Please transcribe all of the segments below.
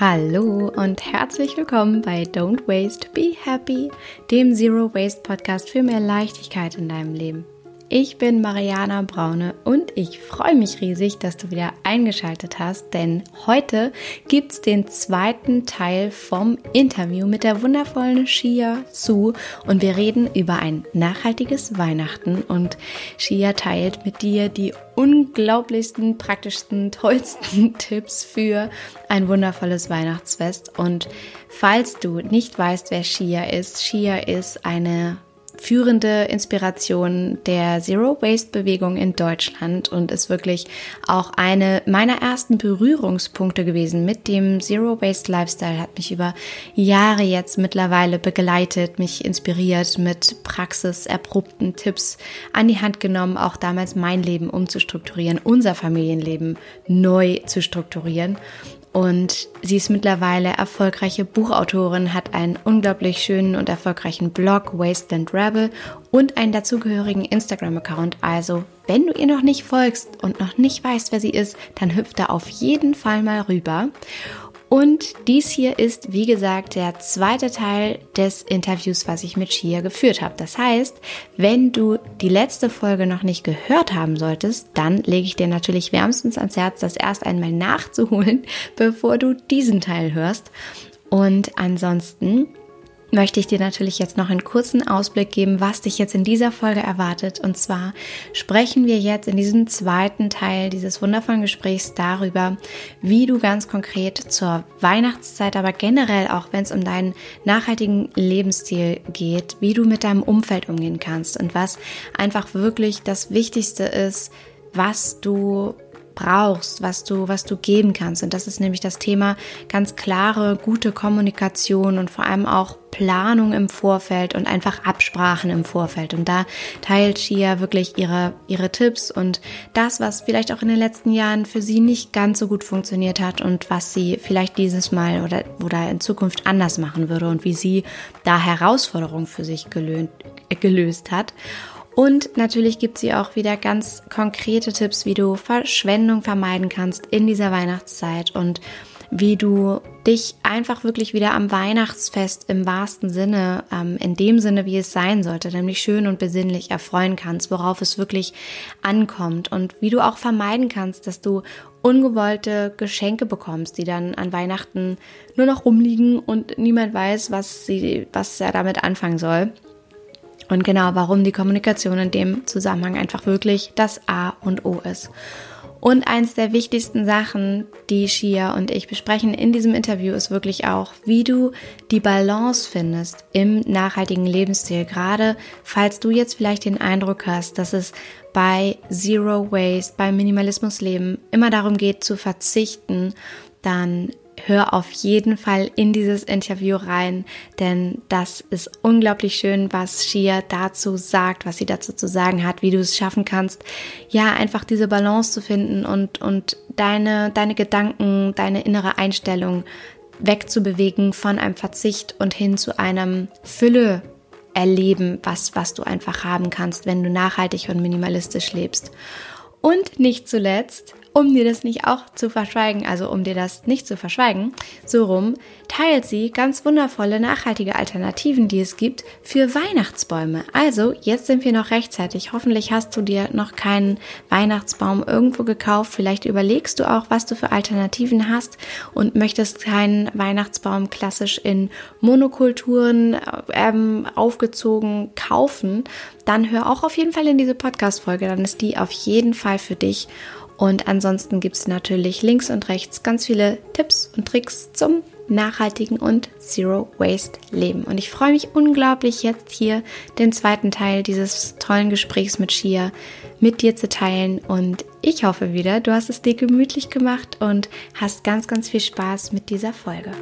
Hallo und herzlich willkommen bei Don't Waste, Be Happy, dem Zero Waste Podcast für mehr Leichtigkeit in deinem Leben. Ich bin Mariana Braune und ich freue mich riesig, dass du wieder eingeschaltet hast, denn heute gibt es den zweiten Teil vom Interview mit der wundervollen Shia Su und wir reden über ein nachhaltiges Weihnachten und Shia teilt mit dir die unglaublichsten, praktischsten, tollsten Tipps für ein wundervolles Weihnachtsfest und falls du nicht weißt, wer Shia ist, Shia ist eine führende Inspiration der Zero Waste Bewegung in Deutschland und ist wirklich auch eine meiner ersten Berührungspunkte gewesen mit dem Zero Waste Lifestyle. Hat mich über Jahre jetzt mittlerweile begleitet, mich inspiriert mit praxiserprobten Tipps an die Hand genommen, auch damals mein Leben umzustrukturieren, unser Familienleben neu zu strukturieren. Und sie ist mittlerweile erfolgreiche Buchautorin, hat einen unglaublich schönen und erfolgreichen Blog Wasteland Rebel und einen dazugehörigen Instagram-Account. Also, wenn du ihr noch nicht folgst und noch nicht weißt, wer sie ist, dann hüpf da auf jeden Fall mal rüber. Und dies hier ist, wie gesagt, der zweite Teil des Interviews, was ich mit Shia geführt habe. Das heißt, wenn du die letzte Folge noch nicht gehört haben solltest, dann lege ich dir natürlich wärmstens ans Herz, das erst einmal nachzuholen, bevor du diesen Teil hörst. Und ansonsten möchte ich dir natürlich jetzt noch einen kurzen Ausblick geben, was dich jetzt in dieser Folge erwartet. Und zwar sprechen wir jetzt in diesem zweiten Teil dieses wundervollen Gesprächs darüber, wie du ganz konkret zur Weihnachtszeit, aber generell auch wenn es um deinen nachhaltigen Lebensstil geht, wie du mit deinem Umfeld umgehen kannst und was einfach wirklich das Wichtigste ist, was du brauchst, was du, was du geben kannst. Und das ist nämlich das Thema ganz klare, gute Kommunikation und vor allem auch Planung im Vorfeld und einfach Absprachen im Vorfeld. Und da teilt Shia wirklich ihre, ihre Tipps und das, was vielleicht auch in den letzten Jahren für sie nicht ganz so gut funktioniert hat und was sie vielleicht dieses Mal oder, oder in Zukunft anders machen würde und wie sie da Herausforderungen für sich gelöst, gelöst hat. Und natürlich gibt sie auch wieder ganz konkrete Tipps, wie du Verschwendung vermeiden kannst in dieser Weihnachtszeit und wie du dich einfach wirklich wieder am Weihnachtsfest im wahrsten Sinne, ähm, in dem Sinne, wie es sein sollte, nämlich schön und besinnlich erfreuen kannst, worauf es wirklich ankommt und wie du auch vermeiden kannst, dass du ungewollte Geschenke bekommst, die dann an Weihnachten nur noch rumliegen und niemand weiß, was sie, was er damit anfangen soll. Und genau, warum die Kommunikation in dem Zusammenhang einfach wirklich das A und O ist. Und eins der wichtigsten Sachen, die Shia und ich besprechen in diesem Interview, ist wirklich auch, wie du die Balance findest im nachhaltigen Lebensstil. Gerade falls du jetzt vielleicht den Eindruck hast, dass es bei Zero Waste, beim Minimalismus Leben immer darum geht zu verzichten, dann hör auf jeden Fall in dieses Interview rein, denn das ist unglaublich schön, was Shia dazu sagt, was sie dazu zu sagen hat, wie du es schaffen kannst, ja, einfach diese Balance zu finden und, und deine, deine Gedanken, deine innere Einstellung wegzubewegen von einem Verzicht und hin zu einem Fülle erleben, was, was du einfach haben kannst, wenn du nachhaltig und minimalistisch lebst. Und nicht zuletzt um dir das nicht auch zu verschweigen, also um dir das nicht zu verschweigen, so rum, teilt sie ganz wundervolle nachhaltige Alternativen, die es gibt für Weihnachtsbäume. Also, jetzt sind wir noch rechtzeitig. Hoffentlich hast du dir noch keinen Weihnachtsbaum irgendwo gekauft. Vielleicht überlegst du auch, was du für Alternativen hast und möchtest keinen Weihnachtsbaum klassisch in Monokulturen ähm, aufgezogen kaufen. Dann hör auch auf jeden Fall in diese Podcast-Folge. Dann ist die auf jeden Fall für dich. Und ansonsten gibt es natürlich links und rechts ganz viele Tipps und Tricks zum nachhaltigen und Zero Waste Leben. Und ich freue mich unglaublich jetzt hier den zweiten Teil dieses tollen Gesprächs mit Shia mit dir zu teilen. Und ich hoffe wieder, du hast es dir gemütlich gemacht und hast ganz, ganz viel Spaß mit dieser Folge.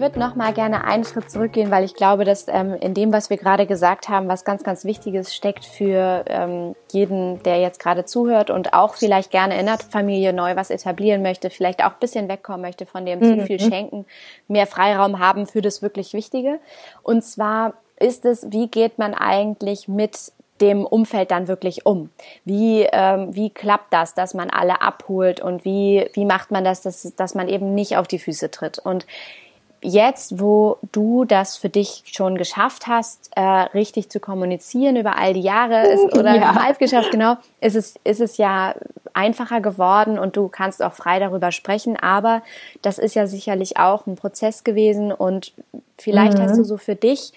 Würde noch mal gerne einen Schritt zurückgehen, weil ich glaube, dass ähm, in dem, was wir gerade gesagt haben, was ganz, ganz Wichtiges steckt für ähm, jeden, der jetzt gerade zuhört und auch vielleicht gerne in der Familie neu was etablieren möchte, vielleicht auch ein bisschen wegkommen möchte von dem mhm. zu viel Schenken, mehr Freiraum haben für das wirklich Wichtige. Und zwar ist es, wie geht man eigentlich mit dem Umfeld dann wirklich um? Wie, ähm, wie klappt das, dass man alle abholt und wie, wie macht man das, dass, dass man eben nicht auf die Füße tritt? Und jetzt, wo du das für dich schon geschafft hast, äh, richtig zu kommunizieren über all die Jahre ist, oder ja. halb geschafft, genau, ist es, ist es ja einfacher geworden und du kannst auch frei darüber sprechen. Aber das ist ja sicherlich auch ein Prozess gewesen und vielleicht mhm. hast du so für dich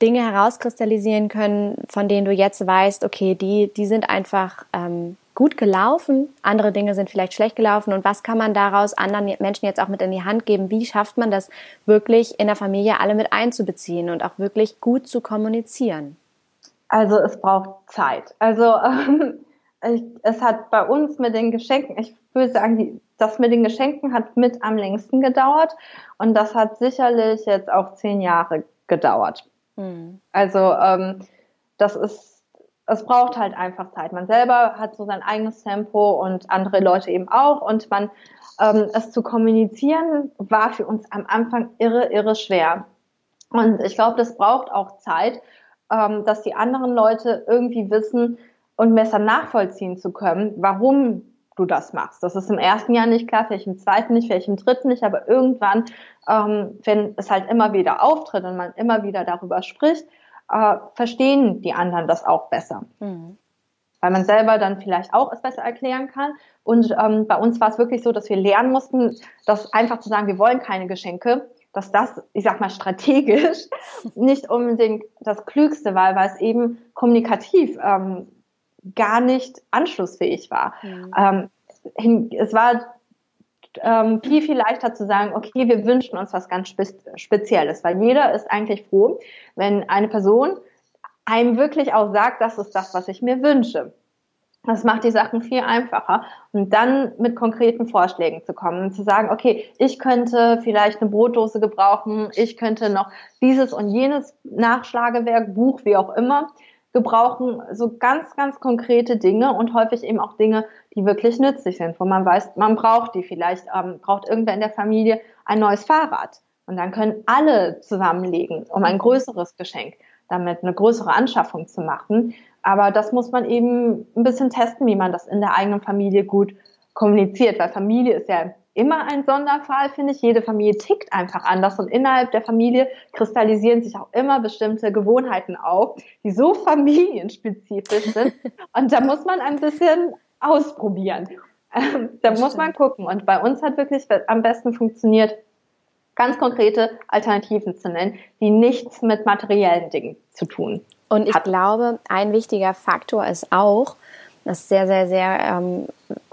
Dinge herauskristallisieren können, von denen du jetzt weißt, okay, die, die sind einfach ähm, gut gelaufen, andere Dinge sind vielleicht schlecht gelaufen und was kann man daraus anderen Menschen jetzt auch mit in die Hand geben? Wie schafft man das wirklich in der Familie alle mit einzubeziehen und auch wirklich gut zu kommunizieren? Also es braucht Zeit. Also ähm, ich, es hat bei uns mit den Geschenken, ich würde sagen, die, das mit den Geschenken hat mit am längsten gedauert und das hat sicherlich jetzt auch zehn Jahre gedauert. Mhm. Also ähm, das ist es braucht halt einfach Zeit. Man selber hat so sein eigenes Tempo und andere Leute eben auch. Und man, ähm, es zu kommunizieren, war für uns am Anfang irre, irre schwer. Und ich glaube, das braucht auch Zeit, ähm, dass die anderen Leute irgendwie wissen und besser nachvollziehen zu können, warum du das machst. Das ist im ersten Jahr nicht klar, vielleicht im zweiten nicht, vielleicht im dritten nicht, aber irgendwann, ähm, wenn es halt immer wieder auftritt und man immer wieder darüber spricht, äh, verstehen die anderen das auch besser. Mhm. Weil man selber dann vielleicht auch es besser erklären kann. Und ähm, bei uns war es wirklich so, dass wir lernen mussten, dass einfach zu sagen, wir wollen keine Geschenke, dass das, ich sag mal, strategisch nicht unbedingt das Klügste war, weil es eben kommunikativ ähm, gar nicht anschlussfähig war. Mhm. Ähm, es war ähm, viel, viel leichter zu sagen, okay, wir wünschen uns was ganz Spe Spezielles, weil jeder ist eigentlich froh, wenn eine Person einem wirklich auch sagt, das ist das, was ich mir wünsche. Das macht die Sachen viel einfacher. Und dann mit konkreten Vorschlägen zu kommen und zu sagen, okay, ich könnte vielleicht eine Brotdose gebrauchen, ich könnte noch dieses und jenes Nachschlagewerk, Buch, wie auch immer gebrauchen so ganz, ganz konkrete Dinge und häufig eben auch Dinge, die wirklich nützlich sind, wo man weiß, man braucht die vielleicht, ähm, braucht irgendwer in der Familie ein neues Fahrrad. Und dann können alle zusammenlegen, um ein größeres Geschenk, damit eine größere Anschaffung zu machen. Aber das muss man eben ein bisschen testen, wie man das in der eigenen Familie gut kommuniziert, weil Familie ist ja immer ein Sonderfall, finde ich. Jede Familie tickt einfach anders und innerhalb der Familie kristallisieren sich auch immer bestimmte Gewohnheiten auf, die so familienspezifisch sind. Und da muss man ein bisschen ausprobieren. Ähm, da das muss stimmt. man gucken. Und bei uns hat wirklich am besten funktioniert, ganz konkrete Alternativen zu nennen, die nichts mit materiellen Dingen zu tun. Und ich hat. glaube, ein wichtiger Faktor ist auch, das ist sehr, sehr, sehr ähm,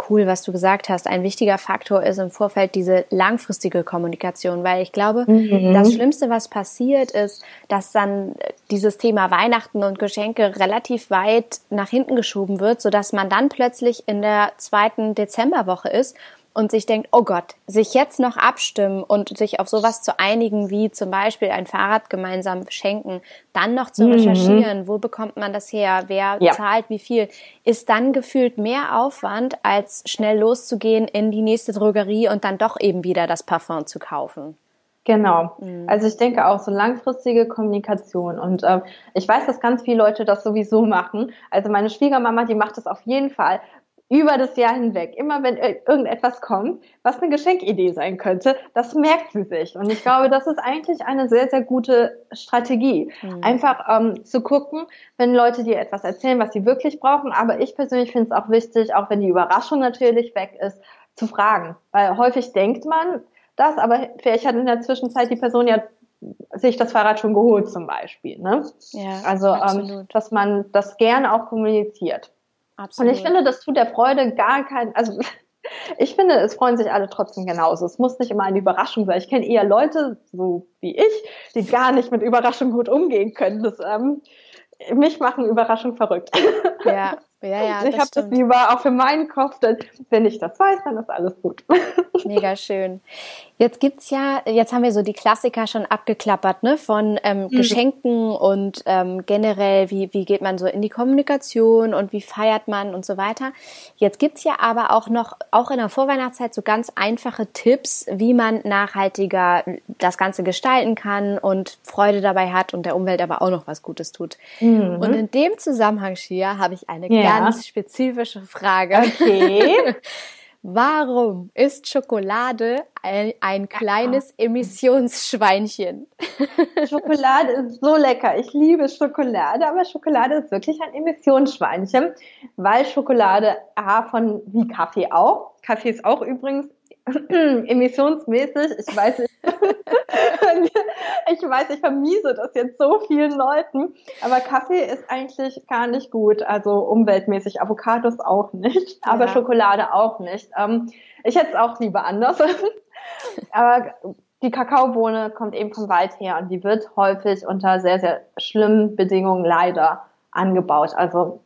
cool, was du gesagt hast. Ein wichtiger Faktor ist im Vorfeld diese langfristige Kommunikation, weil ich glaube, mhm. das Schlimmste, was passiert, ist, dass dann dieses Thema Weihnachten und Geschenke relativ weit nach hinten geschoben wird, sodass man dann plötzlich in der zweiten Dezemberwoche ist und sich denkt, oh Gott, sich jetzt noch abstimmen und sich auf sowas zu einigen, wie zum Beispiel ein Fahrrad gemeinsam schenken, dann noch zu mhm. recherchieren, wo bekommt man das her, wer ja. zahlt wie viel, ist dann gefühlt mehr Aufwand, als schnell loszugehen in die nächste Drogerie und dann doch eben wieder das Parfum zu kaufen. Genau. Mhm. Also ich denke auch so langfristige Kommunikation. Und äh, ich weiß, dass ganz viele Leute das sowieso machen. Also meine Schwiegermama, die macht das auf jeden Fall über das Jahr hinweg, immer wenn irgendetwas kommt, was eine Geschenkidee sein könnte, das merkt sie sich. Und ich glaube, das ist eigentlich eine sehr, sehr gute Strategie. Mhm. Einfach ähm, zu gucken, wenn Leute dir etwas erzählen, was sie wirklich brauchen. Aber ich persönlich finde es auch wichtig, auch wenn die Überraschung natürlich weg ist, zu fragen. Weil häufig denkt man das, aber vielleicht hat in der Zwischenzeit die Person ja sich das Fahrrad schon geholt zum Beispiel. Ne? Ja, also, ähm, dass man das gerne auch kommuniziert. Absolut. Und ich finde, das tut der Freude gar kein, also ich finde, es freuen sich alle trotzdem genauso. Es muss nicht immer eine Überraschung sein. Ich kenne eher Leute, so wie ich, die gar nicht mit Überraschung gut umgehen können. Das, ähm, mich machen Überraschungen verrückt. Ja, Ja, ja, ich habe das lieber auch für meinen Kopf, denn wenn ich das weiß, dann ist alles gut. Mega schön. Jetzt gibt's ja, jetzt haben wir so die Klassiker schon abgeklappert, ne, von ähm, mhm. Geschenken und ähm, generell, wie, wie geht man so in die Kommunikation und wie feiert man und so weiter. Jetzt gibt's ja aber auch noch, auch in der Vorweihnachtszeit, so ganz einfache Tipps, wie man nachhaltiger das Ganze gestalten kann und Freude dabei hat und der Umwelt aber auch noch was Gutes tut. Mhm. Und in dem Zusammenhang, Shia, habe ich eine ja. ganz spezifische Frage. Okay. Warum ist Schokolade ein, ein kleines Emissionsschweinchen? Schokolade ist so lecker. Ich liebe Schokolade, aber Schokolade ist wirklich ein Emissionsschweinchen, weil Schokolade A von wie Kaffee auch. Kaffee ist auch übrigens emissionsmäßig, ich weiß nicht, ich weiß, ich vermiese das jetzt so vielen Leuten, aber Kaffee ist eigentlich gar nicht gut, also umweltmäßig, Avocados auch nicht, aber ja. Schokolade auch nicht. Ähm, ich hätte es auch lieber anders, aber die Kakaobohne kommt eben vom Wald her und die wird häufig unter sehr, sehr schlimmen Bedingungen leider angebaut. Also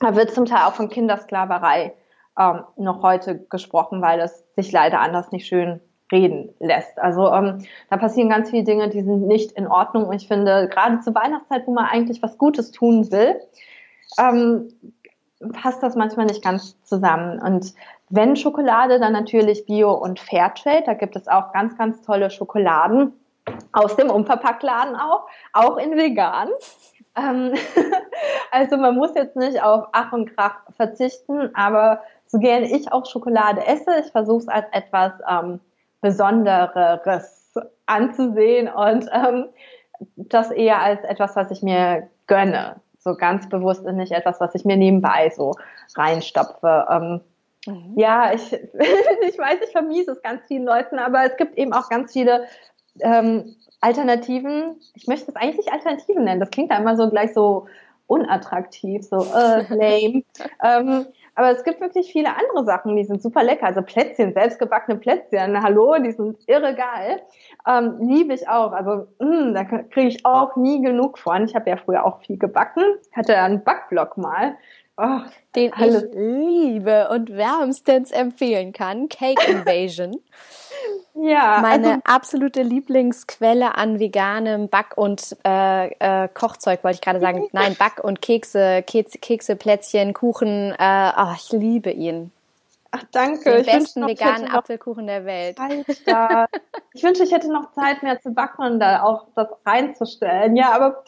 da wird zum Teil auch von Kindersklaverei ähm, noch heute gesprochen, weil es sich leider anders nicht schön reden lässt. Also ähm, da passieren ganz viele Dinge, die sind nicht in Ordnung. Und ich finde, gerade zur Weihnachtszeit, wo man eigentlich was Gutes tun will, ähm, passt das manchmal nicht ganz zusammen. Und wenn Schokolade, dann natürlich Bio und Fairtrade. Da gibt es auch ganz, ganz tolle Schokoladen aus dem Unverpacktladen auch, auch in vegan. Ähm, also man muss jetzt nicht auf Ach und Krach verzichten, aber so gerne ich auch Schokolade esse, ich versuche es als etwas ähm, Besonderes anzusehen und ähm, das eher als etwas, was ich mir gönne. So ganz bewusst und nicht etwas, was ich mir nebenbei so reinstopfe. Ähm, mhm. Ja, ich, ich weiß, ich vermiese es ganz vielen Leuten, aber es gibt eben auch ganz viele ähm, Alternativen. Ich möchte es eigentlich nicht Alternativen nennen. Das klingt da immer so gleich so unattraktiv, so äh, lame. ähm, aber es gibt wirklich viele andere Sachen, die sind super lecker. Also Plätzchen, selbstgebackene Plätzchen, hallo, die sind irre geil. Ähm, liebe ich auch. Also mh, mm, da kriege ich auch nie genug von. Ich habe ja früher auch viel gebacken. Hatte einen Backblock mal. Oh, Den alles. ich liebe und wärmstens empfehlen kann. Cake Invasion. Ja, meine also, absolute Lieblingsquelle an veganem Back- und äh, äh, Kochzeug, wollte ich gerade sagen. Nein, Back- und Kekse, Kekse, Kekse Plätzchen, Kuchen. Äh, oh, ich liebe ihn. Ach, danke. Den ich besten veganen Apfelkuchen der Welt. ich wünsche, ich hätte noch Zeit mehr zu backen und da auch das reinzustellen. Ja, aber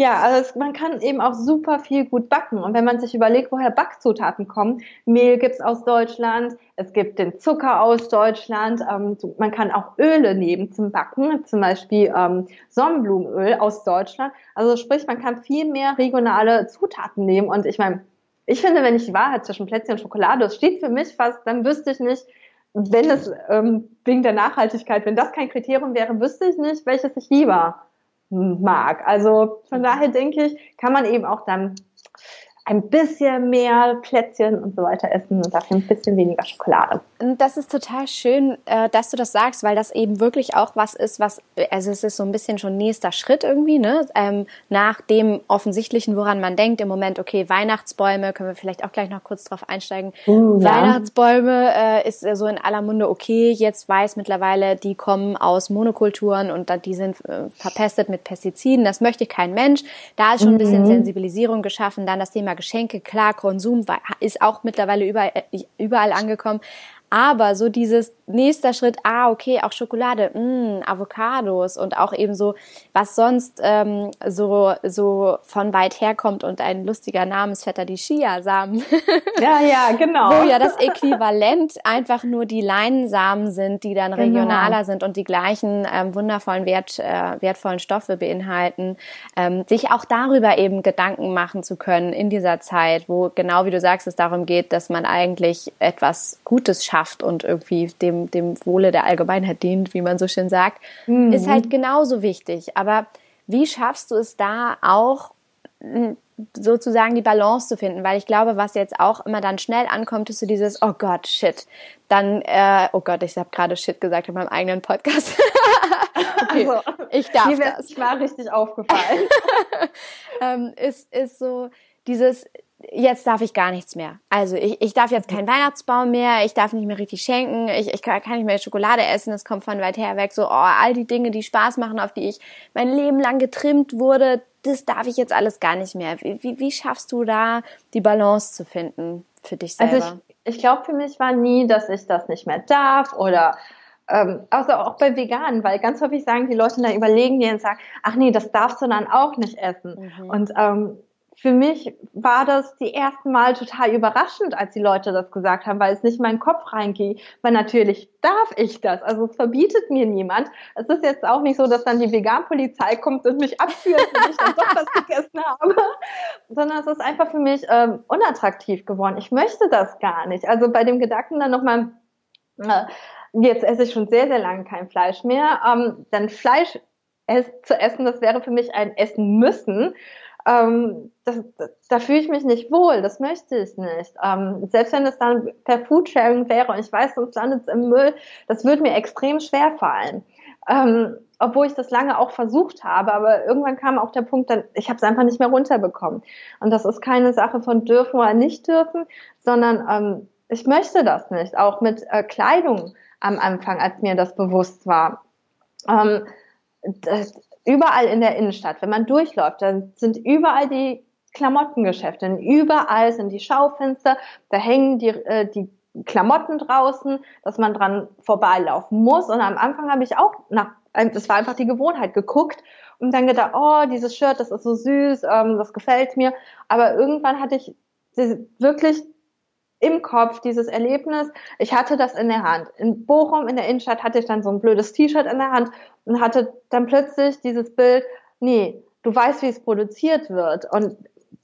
ja, also es, man kann eben auch super viel gut backen. Und wenn man sich überlegt, woher Backzutaten kommen, Mehl gibt's aus Deutschland, es gibt den Zucker aus Deutschland, ähm, man kann auch Öle nehmen zum Backen, zum Beispiel ähm, Sonnenblumenöl aus Deutschland. Also sprich, man kann viel mehr regionale Zutaten nehmen. Und ich meine, ich finde, wenn ich die Wahrheit zwischen Plätzchen und Schokolade, das steht für mich fast, dann wüsste ich nicht, wenn es ähm, wegen der Nachhaltigkeit, wenn das kein Kriterium wäre, wüsste ich nicht, welches ich lieber mag. Also von daher denke ich, kann man eben auch dann ein bisschen mehr Plätzchen und so weiter essen und dafür ein bisschen weniger Schokolade. Das ist total schön, äh, dass du das sagst, weil das eben wirklich auch was ist, was, also es ist so ein bisschen schon nächster Schritt irgendwie, ne? Ähm, nach dem Offensichtlichen, woran man denkt im Moment, okay, Weihnachtsbäume, können wir vielleicht auch gleich noch kurz drauf einsteigen. Uh, ja. Weihnachtsbäume äh, ist so in aller Munde okay, jetzt weiß mittlerweile, die kommen aus Monokulturen und die sind äh, verpestet mit Pestiziden, das möchte kein Mensch. Da ist schon ein bisschen mhm. Sensibilisierung geschaffen, dann das Thema Geschenke, klar, Konsum ist auch mittlerweile überall, äh, überall angekommen. Aber so dieses nächster Schritt, ah, okay, auch Schokolade, mh, mm, Avocados und auch eben so, was sonst ähm, so, so von weit herkommt und ein lustiger Namensvetter, die Chiasamen. Ja, ja, genau. Wo ja das Äquivalent einfach nur die Leinsamen sind, die dann genau. regionaler genau. sind und die gleichen ähm, wundervollen, wert, äh, wertvollen Stoffe beinhalten. Ähm, sich auch darüber eben Gedanken machen zu können in dieser Zeit, wo genau wie du sagst, es darum geht, dass man eigentlich etwas Gutes schafft schafft und irgendwie dem, dem Wohle der Allgemeinheit dient, wie man so schön sagt, mhm. ist halt genauso wichtig. Aber wie schaffst du es da auch sozusagen die Balance zu finden, weil ich glaube, was jetzt auch immer dann schnell ankommt, ist so dieses, oh Gott, shit. Dann, äh, oh Gott, ich habe gerade shit gesagt in meinem eigenen Podcast. okay, also, ich darf mir das. Mir war richtig aufgefallen. ähm, ist, ist so dieses, jetzt darf ich gar nichts mehr. Also ich, ich darf jetzt keinen Weihnachtsbaum mehr, ich darf nicht mehr richtig schenken, ich, ich kann, kann nicht mehr Schokolade essen, das kommt von weit her weg. So, oh, all die Dinge, die Spaß machen, auf die ich mein Leben lang getrimmt wurde, das darf ich jetzt alles gar nicht mehr. Wie, wie, wie schaffst du da die Balance zu finden für dich selber? Also ich, ich glaube, für mich war nie, dass ich das nicht mehr darf oder ähm, also auch bei Veganen, weil ganz häufig sagen die Leute da überlegen die und sagen, ach nee, das darfst du dann auch nicht essen. Mhm. Und ähm, für mich war das die ersten Mal total überraschend, als die Leute das gesagt haben, weil es nicht in meinen Kopf reinging. Weil natürlich darf ich das. Also es verbietet mir niemand. Es ist jetzt auch nicht so, dass dann die Veganpolizei kommt und mich abführt, wenn ich dann doch was gegessen habe. Sondern es ist einfach für mich ähm, unattraktiv geworden. Ich möchte das gar nicht. Also bei dem Gedanken dann nochmal, äh, jetzt esse ich schon sehr, sehr lange kein Fleisch mehr. Ähm, dann Fleisch zu essen, das wäre für mich ein Essen müssen ähm, das, da fühle ich mich nicht wohl, das möchte ich nicht. Ähm, selbst wenn es dann per Foodsharing wäre und ich weiß, sonst landet es im Müll, das würde mir extrem schwer fallen. Ähm, obwohl ich das lange auch versucht habe, aber irgendwann kam auch der Punkt, dann, ich habe es einfach nicht mehr runterbekommen. Und das ist keine Sache von dürfen oder nicht dürfen, sondern ähm, ich möchte das nicht. Auch mit äh, Kleidung am Anfang, als mir das bewusst war. Ähm, das, überall in der Innenstadt, wenn man durchläuft, dann sind überall die Klamottengeschäfte, überall sind die Schaufenster, da hängen die, äh, die Klamotten draußen, dass man dran vorbeilaufen muss. Und am Anfang habe ich auch nach, das war einfach die Gewohnheit, geguckt und dann gedacht, oh, dieses Shirt, das ist so süß, ähm, das gefällt mir. Aber irgendwann hatte ich wirklich im Kopf dieses Erlebnis. Ich hatte das in der Hand. In Bochum, in der Innenstadt, hatte ich dann so ein blödes T-Shirt in der Hand und hatte dann plötzlich dieses Bild, nee, du weißt, wie es produziert wird. Und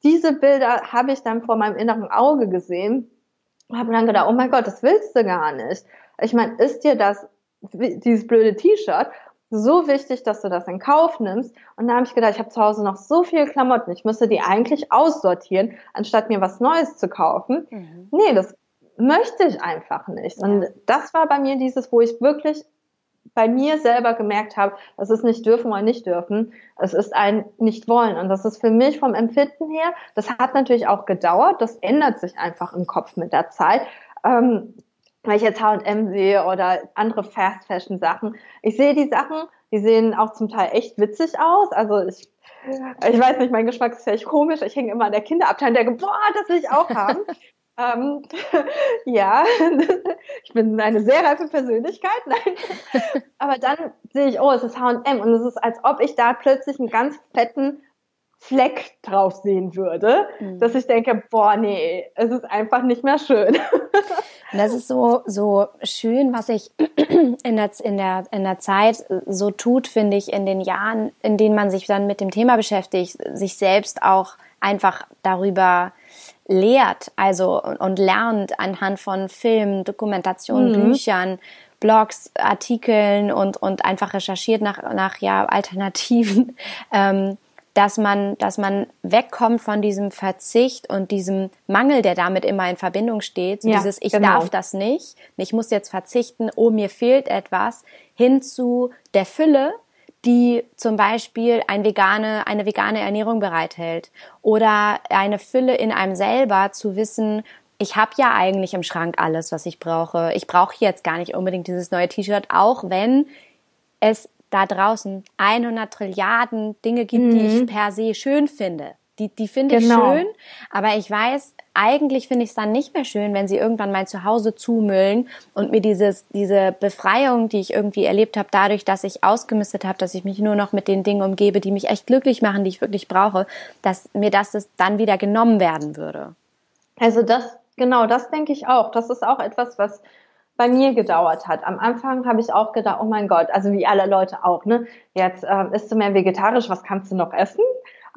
diese Bilder habe ich dann vor meinem inneren Auge gesehen und habe dann gedacht, oh mein Gott, das willst du gar nicht. Ich meine, ist dir das, dieses blöde T-Shirt so wichtig, dass du das in Kauf nimmst. Und da habe ich gedacht, ich habe zu Hause noch so viele Klamotten, ich müsste die eigentlich aussortieren, anstatt mir was Neues zu kaufen. Mhm. Nee, das möchte ich einfach nicht. Ja. Und das war bei mir dieses, wo ich wirklich bei mir selber gemerkt habe, das ist nicht dürfen oder nicht dürfen, es ist ein nicht wollen. Und das ist für mich vom Empfinden her, das hat natürlich auch gedauert, das ändert sich einfach im Kopf mit der Zeit. Ähm, wenn ich jetzt H&M sehe oder andere Fast Fashion Sachen, ich sehe die Sachen, die sehen auch zum Teil echt witzig aus. Also ich, ich weiß nicht, mein Geschmack ist vielleicht komisch. Ich hänge immer an der Kinderabteilung der boah, das will ich auch haben. ähm, ja, ich bin eine sehr reife Persönlichkeit, nein. Aber dann sehe ich, oh, es ist H&M und es ist, als ob ich da plötzlich einen ganz fetten Fleck drauf sehen würde, mhm. dass ich denke, boah, nee, es ist einfach nicht mehr schön. Das ist so, so schön, was sich in der, in, der, in der Zeit so tut, finde ich, in den Jahren, in denen man sich dann mit dem Thema beschäftigt, sich selbst auch einfach darüber lehrt, also und lernt anhand von Filmen, Dokumentationen, mhm. Büchern, Blogs, Artikeln und, und einfach recherchiert nach, nach ja, Alternativen. Ähm, dass man, dass man wegkommt von diesem Verzicht und diesem Mangel, der damit immer in Verbindung steht. So ja, dieses, ich genau. darf das nicht, ich muss jetzt verzichten, oh, mir fehlt etwas, hin zu der Fülle, die zum Beispiel ein vegane, eine vegane Ernährung bereithält. Oder eine Fülle in einem selber zu wissen, ich habe ja eigentlich im Schrank alles, was ich brauche. Ich brauche jetzt gar nicht unbedingt dieses neue T-Shirt, auch wenn es da draußen 100 Trilliarden Dinge gibt, mhm. die ich mhm. per se schön finde. Die, die finde genau. ich schön, aber ich weiß, eigentlich finde ich es dann nicht mehr schön, wenn sie irgendwann mein Zuhause zumüllen und mir dieses, diese Befreiung, die ich irgendwie erlebt habe, dadurch, dass ich ausgemistet habe, dass ich mich nur noch mit den Dingen umgebe, die mich echt glücklich machen, die ich wirklich brauche, dass mir das, das dann wieder genommen werden würde. Also das, genau, das denke ich auch. Das ist auch etwas, was bei mir gedauert hat. Am Anfang habe ich auch gedacht, oh mein Gott, also wie alle Leute auch, ne? Jetzt ähm, isst du mehr vegetarisch, was kannst du noch essen?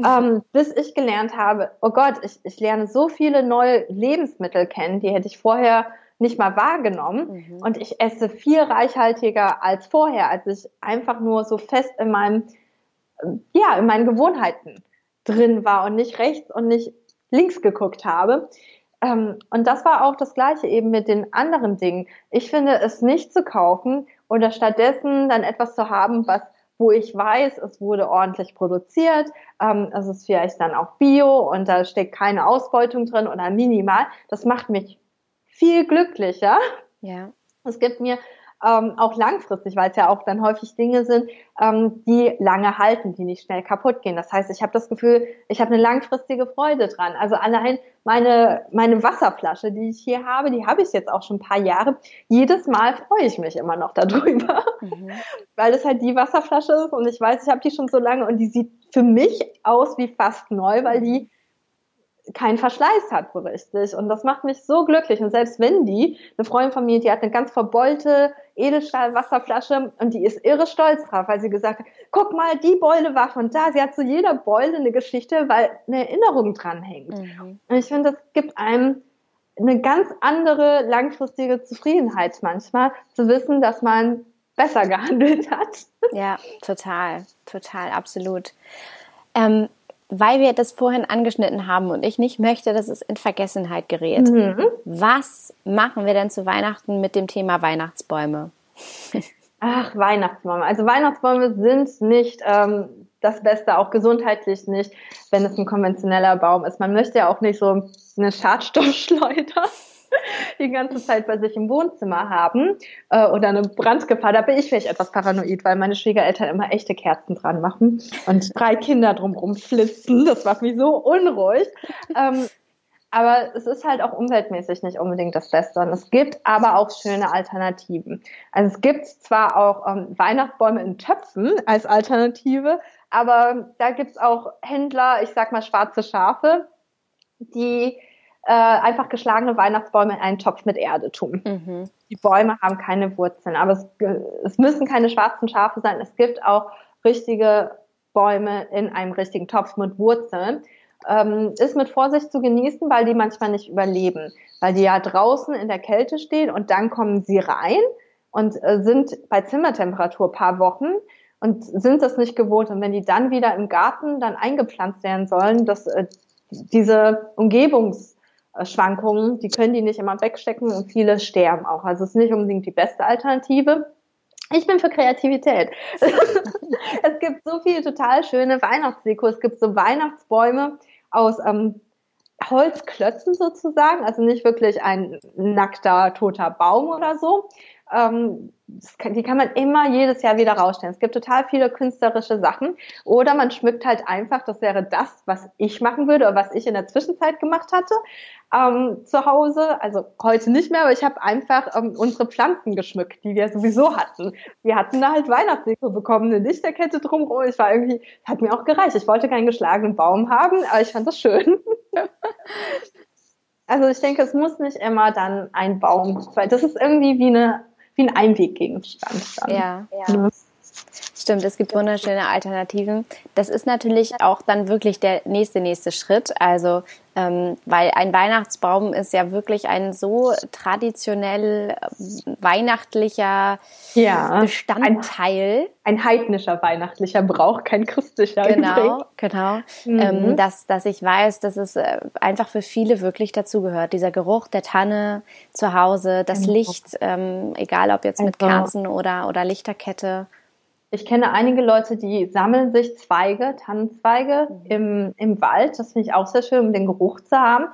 ähm, bis ich gelernt habe, oh Gott, ich, ich lerne so viele neue Lebensmittel kennen, die hätte ich vorher nicht mal wahrgenommen. Mhm. Und ich esse viel reichhaltiger als vorher, als ich einfach nur so fest in meinem, ja, in meinen Gewohnheiten drin war und nicht rechts und nicht links geguckt habe. Ähm, und das war auch das Gleiche eben mit den anderen Dingen. Ich finde es nicht zu kaufen oder stattdessen dann etwas zu haben, was wo ich weiß, es wurde ordentlich produziert, ähm, es ist vielleicht dann auch bio und da steckt keine Ausbeutung drin oder minimal, das macht mich viel glücklicher. Ja. Es gibt mir ähm, auch langfristig, weil es ja auch dann häufig Dinge sind, ähm, die lange halten, die nicht schnell kaputt gehen. Das heißt, ich habe das Gefühl, ich habe eine langfristige Freude dran. Also allein meine, meine Wasserflasche, die ich hier habe, die habe ich jetzt auch schon ein paar Jahre. Jedes Mal freue ich mich immer noch darüber, mhm. weil es halt die Wasserflasche ist und ich weiß, ich habe die schon so lange und die sieht für mich aus wie fast neu, weil die keinen Verschleiß hat so richtig. Und das macht mich so glücklich. Und selbst wenn die, eine Freundin von mir, die hat eine ganz verbeulte Edelstahl-Wasserflasche und die ist irre stolz drauf, weil sie gesagt hat, guck mal, die Beule war von da. Sie hat zu jeder Beule eine Geschichte, weil eine Erinnerung dran hängt. Mhm. Und ich finde, das gibt einem eine ganz andere langfristige Zufriedenheit manchmal, zu wissen, dass man besser gehandelt hat. Ja, total, total, absolut. Ähm, weil wir das vorhin angeschnitten haben und ich nicht möchte, dass es in Vergessenheit gerät. Mhm. Was machen wir denn zu Weihnachten mit dem Thema Weihnachtsbäume? Ach, Weihnachtsbäume. Also Weihnachtsbäume sind nicht ähm, das Beste, auch gesundheitlich nicht, wenn es ein konventioneller Baum ist. Man möchte ja auch nicht so eine Schadstoffschleuder die ganze Zeit bei sich im Wohnzimmer haben äh, oder eine Brandgefahr. Da bin ich vielleicht etwas paranoid, weil meine Schwiegereltern immer echte Kerzen dran machen und drei Kinder drumherum flitzen. Das macht mich so unruhig. Ähm, aber es ist halt auch umweltmäßig nicht unbedingt das Beste. Und es gibt aber auch schöne Alternativen. Also es gibt zwar auch ähm, Weihnachtsbäume in Töpfen als Alternative, aber da gibt's auch Händler, ich sag mal schwarze Schafe, die äh, einfach geschlagene Weihnachtsbäume in einen Topf mit Erde tun. Mhm. Die Bäume haben keine Wurzeln, aber es, es müssen keine schwarzen Schafe sein. Es gibt auch richtige Bäume in einem richtigen Topf mit Wurzeln. Ähm, ist mit Vorsicht zu genießen, weil die manchmal nicht überleben, weil die ja draußen in der Kälte stehen und dann kommen sie rein und äh, sind bei Zimmertemperatur paar Wochen und sind das nicht gewohnt. Und wenn die dann wieder im Garten dann eingepflanzt werden sollen, dass äh, diese Umgebungs Schwankungen, die können die nicht immer wegstecken und viele sterben auch. Also es ist nicht unbedingt die beste Alternative. Ich bin für Kreativität. es gibt so viele total schöne Weihnachtsdeko. Es gibt so Weihnachtsbäume aus ähm, Holzklötzen sozusagen, also nicht wirklich ein nackter, toter Baum oder so, ähm, kann, die kann man immer jedes Jahr wieder rausstellen. Es gibt total viele künstlerische Sachen. Oder man schmückt halt einfach, das wäre das, was ich machen würde oder was ich in der Zwischenzeit gemacht hatte ähm, zu Hause. Also heute nicht mehr, aber ich habe einfach ähm, unsere Pflanzen geschmückt, die wir sowieso hatten. Wir hatten da halt Weihnachtsdeko bekommen, eine Lichterkette drumherum. Ich war irgendwie, hat mir auch gereicht. Ich wollte keinen geschlagenen Baum haben, aber ich fand das schön. also ich denke, es muss nicht immer dann ein Baum, weil das ist irgendwie wie eine wie ein Einweggegenstand. Dann. Ja, ja. Ne? Stimmt, es gibt wunderschöne Alternativen. Das ist natürlich auch dann wirklich der nächste, nächste Schritt. Also, ähm, weil ein Weihnachtsbaum ist ja wirklich ein so traditionell äh, weihnachtlicher ja, Bestandteil. Ein, ein, heidnischer weihnachtlicher Brauch, kein christlicher. Genau, genau. Mhm. Ähm, dass, dass ich weiß, dass es äh, einfach für viele wirklich dazugehört. Dieser Geruch der Tanne zu Hause, das genau. Licht, ähm, egal ob jetzt mit Kerzen oder, oder Lichterkette. Ich kenne einige Leute, die sammeln sich Zweige, Tannenzweige mhm. im, im Wald. Das finde ich auch sehr schön, um den Geruch zu haben.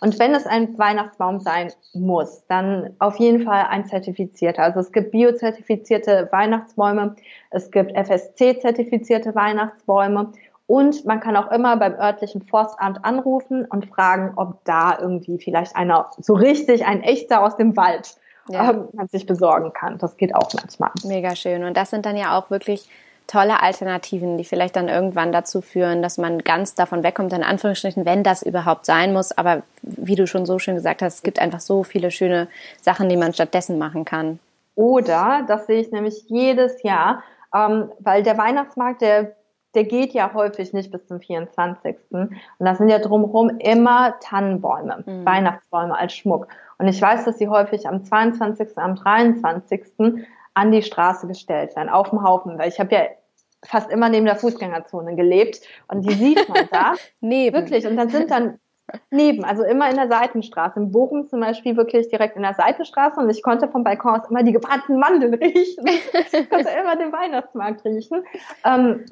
Und wenn es ein Weihnachtsbaum sein muss, dann auf jeden Fall ein zertifizierter. Also es gibt biozertifizierte Weihnachtsbäume, es gibt FSC-zertifizierte Weihnachtsbäume und man kann auch immer beim örtlichen Forstamt anrufen und fragen, ob da irgendwie vielleicht einer so richtig ein echter aus dem Wald ja. ähm, man sich besorgen kann. Das geht auch manchmal. Mega schön. Und das sind dann ja auch wirklich tolle Alternativen, die vielleicht dann irgendwann dazu führen, dass man ganz davon wegkommt, in Anführungsstrichen, wenn das überhaupt sein muss. Aber wie du schon so schön gesagt hast, es gibt einfach so viele schöne Sachen, die man stattdessen machen kann. Oder, das sehe ich nämlich jedes Jahr, ähm, weil der Weihnachtsmarkt, der der geht ja häufig nicht bis zum 24. Und da sind ja drumherum immer Tannenbäume, mhm. Weihnachtsbäume als Schmuck. Und ich weiß, dass sie häufig am 22., am 23. an die Straße gestellt werden, auf dem Haufen. Weil ich habe ja fast immer neben der Fußgängerzone gelebt und die sieht man da. neben. Wirklich. Und dann sind dann neben, also immer in der Seitenstraße. In Bochum zum Beispiel wirklich direkt in der Seitenstraße und ich konnte vom Balkon aus immer die gebrannten Mandeln riechen. ich konnte immer den Weihnachtsmarkt riechen. Ähm,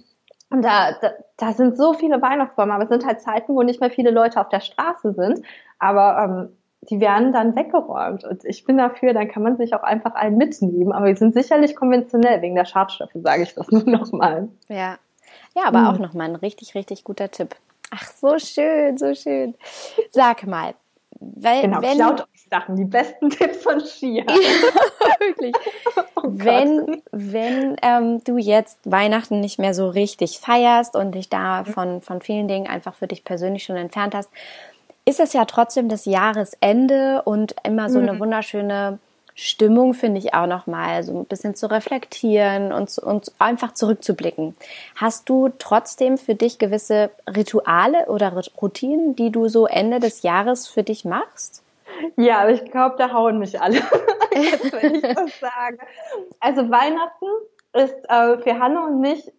und da, da, da sind so viele Weihnachtsbäume, aber es sind halt Zeiten, wo nicht mehr viele Leute auf der Straße sind. Aber ähm, die werden dann weggeräumt. Und ich bin dafür, dann kann man sich auch einfach einen mitnehmen. Aber die sind sicherlich konventionell wegen der Schadstoffe, sage ich das nur nochmal. Ja. Ja, aber hm. auch nochmal ein richtig, richtig guter Tipp. Ach, so schön, so schön. Sag mal, weil, genau, wenn, schaut euch Sachen, die besten Tipps von Ski. wirklich. Oh wenn wenn ähm, du jetzt Weihnachten nicht mehr so richtig feierst und dich da von, von vielen Dingen einfach für dich persönlich schon entfernt hast, ist es ja trotzdem das Jahresende und immer so eine mhm. wunderschöne Stimmung finde ich auch nochmal, so ein bisschen zu reflektieren und, und einfach zurückzublicken. Hast du trotzdem für dich gewisse Rituale oder Routinen, die du so Ende des Jahres für dich machst? Ja, aber ich glaube, da hauen mich alle, Jetzt, wenn ich das sage. Also Weihnachten ist äh, für Hanne und mich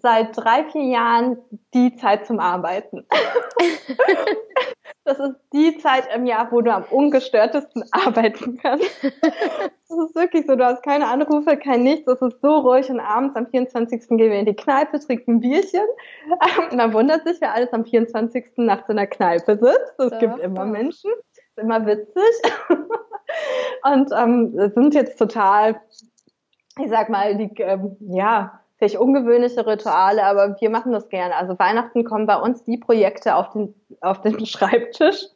seit drei, vier Jahren die Zeit zum Arbeiten. das ist die Zeit im Jahr, wo du am ungestörtesten arbeiten kannst. Das ist wirklich so, du hast keine Anrufe, kein Nichts, es ist so ruhig und abends am 24. gehen wir in die Kneipe, trinken ein Bierchen. Man wundert sich, wer alles am 24. nachts in der Kneipe sitzt. Es gibt immer Menschen, ist immer witzig. Und ähm, sind jetzt total, ich sag mal, die, ähm, ja, vielleicht ungewöhnliche Rituale, aber wir machen das gerne. Also Weihnachten kommen bei uns die Projekte auf den, auf den Schreibtisch,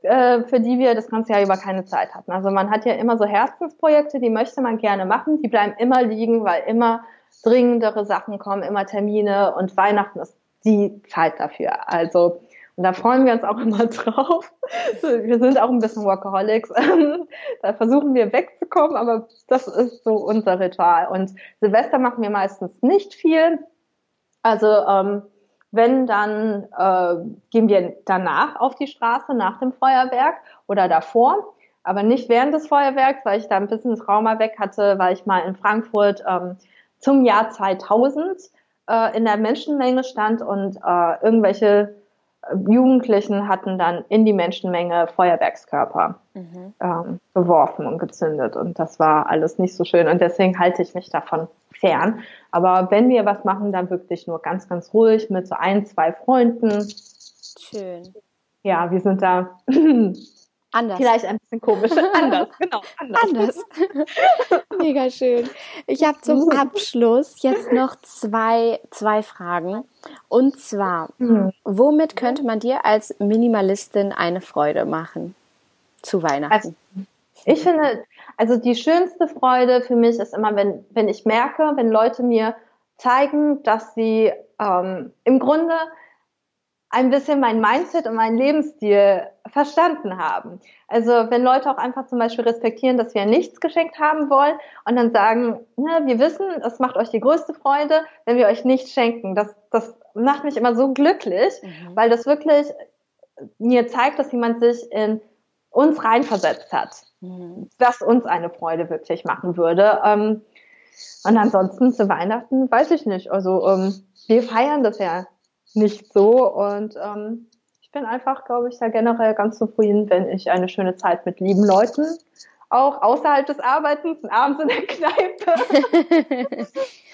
äh, für die wir das ganze Jahr über keine Zeit hatten. Also man hat ja immer so Herzensprojekte, die möchte man gerne machen, die bleiben immer liegen, weil immer dringendere Sachen kommen, immer Termine und Weihnachten ist die Zeit dafür. Also und da freuen wir uns auch immer drauf. Wir sind auch ein bisschen Workaholics. da versuchen wir wegzukommen, aber das ist so unser Ritual. Und Silvester machen wir meistens nicht viel. Also ähm, wenn, dann äh, gehen wir danach auf die Straße, nach dem Feuerwerk oder davor. Aber nicht während des Feuerwerks, weil ich da ein bisschen Trauma weg hatte, weil ich mal in Frankfurt ähm, zum Jahr 2000 äh, in der Menschenmenge stand und äh, irgendwelche Jugendlichen hatten dann in die Menschenmenge Feuerwerkskörper mhm. ähm, geworfen und gezündet. Und das war alles nicht so schön. Und deswegen halte ich mich davon fern. Aber wenn wir was machen, dann wirklich nur ganz, ganz ruhig mit so ein, zwei Freunden. Schön. Ja, wir sind da Anders. Vielleicht ein bisschen komisch. anders, genau. Anders. anders. Mega schön. Ich habe zum Abschluss jetzt noch zwei, zwei Fragen. Und zwar, mhm. womit könnte man dir als Minimalistin eine Freude machen zu Weihnachten? Also, ich finde, also die schönste Freude für mich ist immer, wenn, wenn ich merke, wenn Leute mir zeigen, dass sie ähm, im Grunde ein bisschen mein Mindset und meinen Lebensstil verstanden haben. Also wenn Leute auch einfach zum Beispiel respektieren, dass wir nichts geschenkt haben wollen und dann sagen, ne, wir wissen, es macht euch die größte Freude, wenn wir euch nichts schenken. Das, das macht mich immer so glücklich, mhm. weil das wirklich mir zeigt, dass jemand sich in uns reinversetzt hat, mhm. was uns eine Freude wirklich machen würde. Ähm, und ansonsten zu Weihnachten weiß ich nicht. Also ähm, wir feiern das ja nicht so. Und ähm, ich bin einfach, glaube ich, da generell ganz zufrieden, wenn ich eine schöne Zeit mit lieben Leuten auch außerhalb des Arbeitens, abends in der Kneipe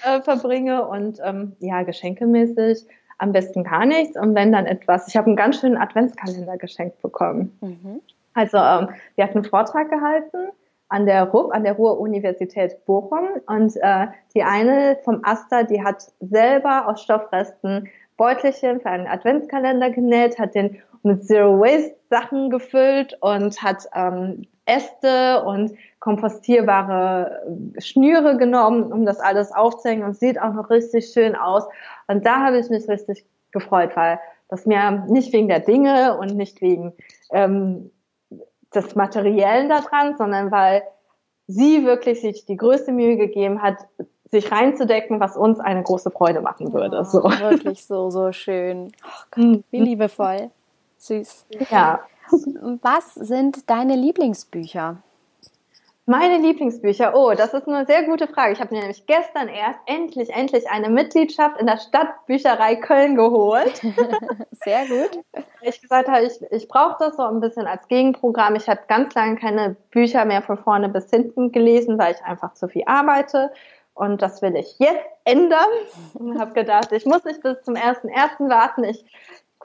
äh, verbringe und ähm, ja, geschenkemäßig am besten gar nichts und wenn dann etwas, ich habe einen ganz schönen Adventskalender geschenkt bekommen. Mhm. Also ähm, wir hatten einen Vortrag gehalten an der RUB, an der Ruhr-Universität Bochum und äh, die eine vom Asta, die hat selber aus Stoffresten Beutelchen für einen Adventskalender genäht, hat den mit Zero Waste Sachen gefüllt und hat ähm, Äste und kompostierbare äh, Schnüre genommen, um das alles aufzuhängen und sieht auch noch richtig schön aus. Und da habe ich mich richtig gefreut, weil das mir nicht wegen der Dinge und nicht wegen ähm, des Materiellen daran, sondern weil sie wirklich sich die größte Mühe gegeben hat, sich reinzudecken, was uns eine große Freude machen würde. Oh, so. Wirklich so, so schön. Oh Gott, wie liebevoll. Süß. Ja. Was sind deine Lieblingsbücher? Meine Lieblingsbücher. Oh, das ist eine sehr gute Frage. Ich habe mir nämlich gestern erst endlich, endlich eine Mitgliedschaft in der Stadtbücherei Köln geholt. sehr gut. Ich gesagt habe, ich, ich brauche das so ein bisschen als Gegenprogramm. Ich habe ganz lange keine Bücher mehr von vorne bis hinten gelesen, weil ich einfach zu viel arbeite. Und das will ich jetzt ändern. Und habe gedacht, ich muss nicht bis zum 1.1. warten. Ich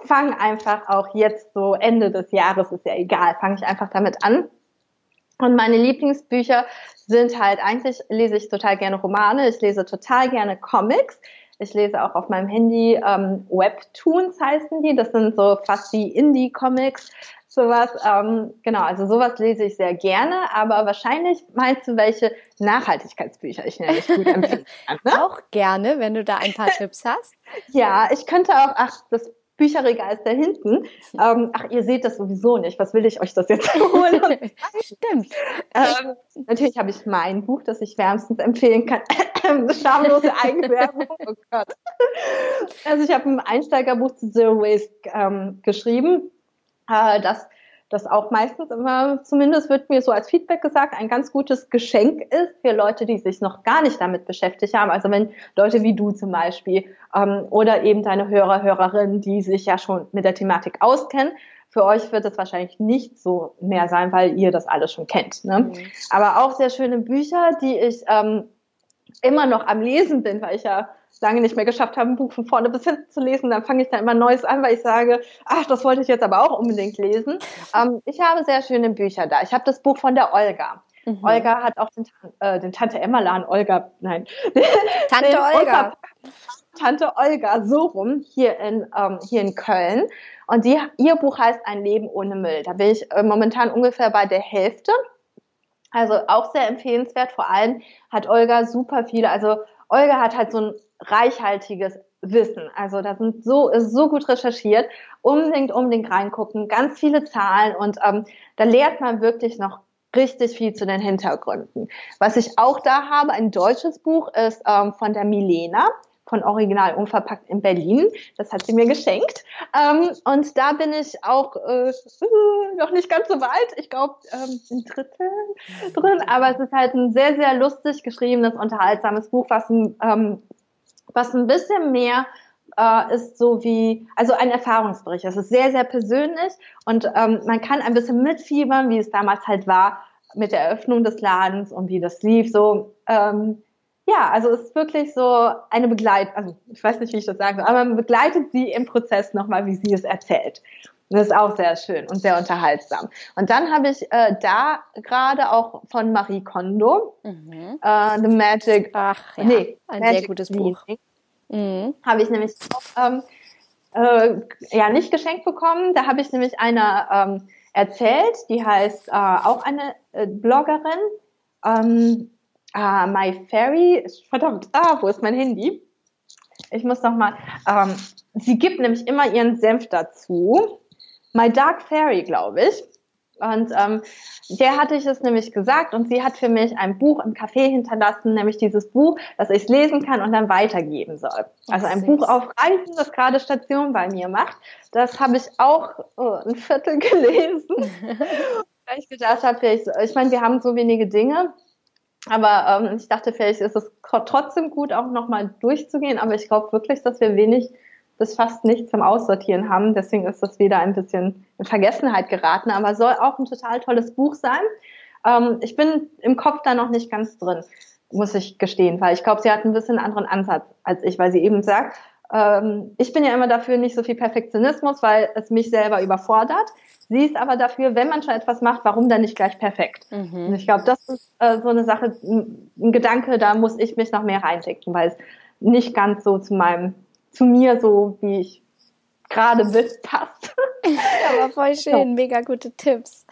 fange einfach auch jetzt so Ende des Jahres, ist ja egal, fange ich einfach damit an. Und meine Lieblingsbücher sind halt, eigentlich lese ich total gerne Romane, ich lese total gerne Comics. Ich lese auch auf meinem Handy ähm, Webtoons heißen die. Das sind so fast wie Indie-Comics, sowas. Ähm, genau, also sowas lese ich sehr gerne. Aber wahrscheinlich meinst du, welche Nachhaltigkeitsbücher ich nämlich gut empfehlen kann. Ne? Auch gerne, wenn du da ein paar Tipps hast. Ja, ich könnte auch, ach, das Bücherregal ist da hinten. Ähm, ach, ihr seht das sowieso nicht. Was will ich euch das jetzt holen? Stimmt. Ähm, natürlich habe ich mein Buch, das ich wärmstens empfehlen kann. Schamlose Eigenwerbung. Oh Gott. Also ich habe ein Einsteigerbuch zu Zero Waste ähm, geschrieben. Äh, das das auch meistens immer, zumindest wird mir so als Feedback gesagt, ein ganz gutes Geschenk ist für Leute, die sich noch gar nicht damit beschäftigt haben. Also wenn Leute wie du zum Beispiel ähm, oder eben deine Hörer, Hörerinnen, die sich ja schon mit der Thematik auskennen, für euch wird es wahrscheinlich nicht so mehr sein, weil ihr das alles schon kennt. Ne? Mhm. Aber auch sehr schöne Bücher, die ich ähm, immer noch am Lesen bin, weil ich ja lange nicht mehr geschafft habe, ein Buch von vorne bis hinten zu lesen. Dann fange ich dann immer Neues an, weil ich sage, ach, das wollte ich jetzt aber auch unbedingt lesen. Ähm, ich habe sehr schöne Bücher da. Ich habe das Buch von der Olga. Mhm. Olga hat auch den, äh, den Tante Emma-Laden, Olga, nein. Tante Olga. Tante Olga, so rum, hier in, ähm, hier in Köln. Und die, ihr Buch heißt Ein Leben ohne Müll. Da bin ich äh, momentan ungefähr bei der Hälfte. Also auch sehr empfehlenswert. Vor allem hat Olga super viele, also Olga hat halt so ein reichhaltiges Wissen. Also da sind so, ist so gut recherchiert. Unbedingt, unbedingt reingucken. Ganz viele Zahlen und ähm, da lernt man wirklich noch richtig viel zu den Hintergründen. Was ich auch da habe, ein deutsches Buch, ist ähm, von der Milena von Original Unverpackt in Berlin. Das hat sie mir geschenkt. Ähm, und da bin ich auch äh, noch nicht ganz so weit. Ich glaube, ähm, ein Drittel drin. Aber es ist halt ein sehr, sehr lustig geschriebenes, unterhaltsames Buch, was ein, ähm, was ein bisschen mehr äh, ist so wie, also ein Erfahrungsbericht. Es ist sehr, sehr persönlich und ähm, man kann ein bisschen mitfiebern, wie es damals halt war mit der Eröffnung des Ladens und wie das lief. So, ähm, ja, also es ist wirklich so eine Begleit, also ich weiß nicht, wie ich das sagen soll, aber man begleitet sie im Prozess nochmal, wie sie es erzählt. Das ist auch sehr schön und sehr unterhaltsam. Und dann habe ich äh, da gerade auch von Marie Kondo, mhm. äh, The Magic, Ach, ja, nee, ein Magic sehr gutes Buch. Mhm. Habe ich nämlich auch ähm, äh, ja nicht geschenkt bekommen. Da habe ich nämlich eine ähm, erzählt, die heißt äh, auch eine äh, Bloggerin. Ähm, Uh, my Fairy, verdammt, ah, wo ist mein Handy? Ich muss noch mal, ähm, sie gibt nämlich immer ihren Senf dazu. My Dark Fairy, glaube ich. Und ähm, der hatte ich es nämlich gesagt und sie hat für mich ein Buch im Café hinterlassen, nämlich dieses Buch, das ich lesen kann und dann weitergeben soll. Also ein Buch auf Reisen, das gerade Station bei mir macht. Das habe ich auch oh, ein Viertel gelesen. weil ich gedacht habe, ich, ich meine, wir haben so wenige Dinge aber ähm, ich dachte, vielleicht ist es trotzdem gut, auch nochmal durchzugehen. Aber ich glaube wirklich, dass wir wenig bis fast nichts zum Aussortieren haben. Deswegen ist das wieder ein bisschen in Vergessenheit geraten. Aber soll auch ein total tolles Buch sein. Ähm, ich bin im Kopf da noch nicht ganz drin, muss ich gestehen, weil ich glaube, sie hat ein bisschen einen anderen Ansatz als ich, weil sie eben sagt, ähm, ich bin ja immer dafür nicht so viel Perfektionismus, weil es mich selber überfordert. Sie ist aber dafür, wenn man schon etwas macht, warum dann nicht gleich perfekt? Mhm. Und ich glaube, das ist äh, so eine Sache, ein Gedanke, da muss ich mich noch mehr reindenken, weil es nicht ganz so zu meinem, zu mir so, wie ich gerade bin, passt. aber voll schön, so. mega gute Tipps.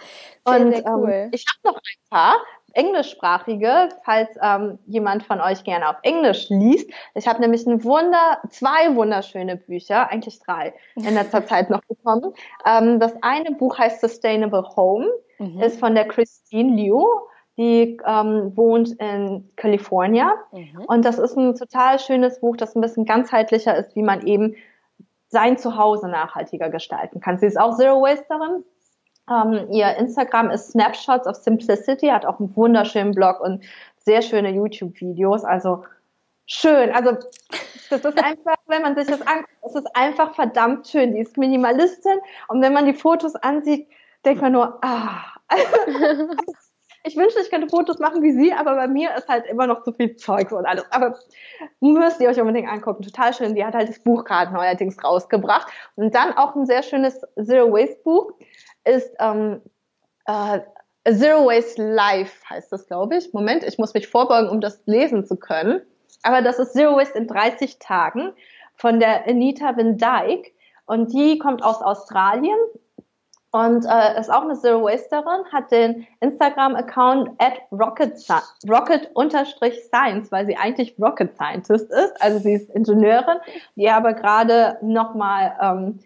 Sehr, Und, sehr cool. Ähm, ich habe noch ein paar, englischsprachige, falls ähm, jemand von euch gerne auf Englisch liest. Ich habe nämlich ein Wunder, zwei wunderschöne Bücher, eigentlich drei, in letzter Zeit noch bekommen. Ähm, das eine Buch heißt Sustainable Home, mhm. ist von der Christine Liu. Die ähm, wohnt in Kalifornien. Mhm. Und das ist ein total schönes Buch, das ein bisschen ganzheitlicher ist, wie man eben sein Zuhause nachhaltiger gestalten kann. Sie ist auch Zero Wasterin Ähm, ihr Instagram ist Snapshots of Simplicity, hat auch einen wunderschönen Blog und sehr schöne YouTube-Videos. Also schön. Also das ist einfach, wenn man sich das anguckt, es ist einfach verdammt schön. Die ist Minimalistin und wenn man die Fotos ansieht, denkt man nur, ah. ich wünschte, ich könnte Fotos machen wie sie, aber bei mir ist halt immer noch zu viel Zeug und alles. Aber müsst ihr euch unbedingt angucken. Total schön. Die hat halt das Buch gerade neuerdings rausgebracht. Und dann auch ein sehr schönes Zero Waste Buch ist ähm, äh, Zero Waste Life heißt das, glaube ich. Moment, ich muss mich vorbeugen, um das lesen zu können. Aber das ist Zero Waste in 30 Tagen von der Anita Van Dyke. Und die kommt aus Australien und äh, ist auch eine Zero Wasterin, hat den Instagram-Account at rocket, rocket science, weil sie eigentlich Rocket Scientist ist. Also sie ist Ingenieurin, die aber gerade nochmal ähm,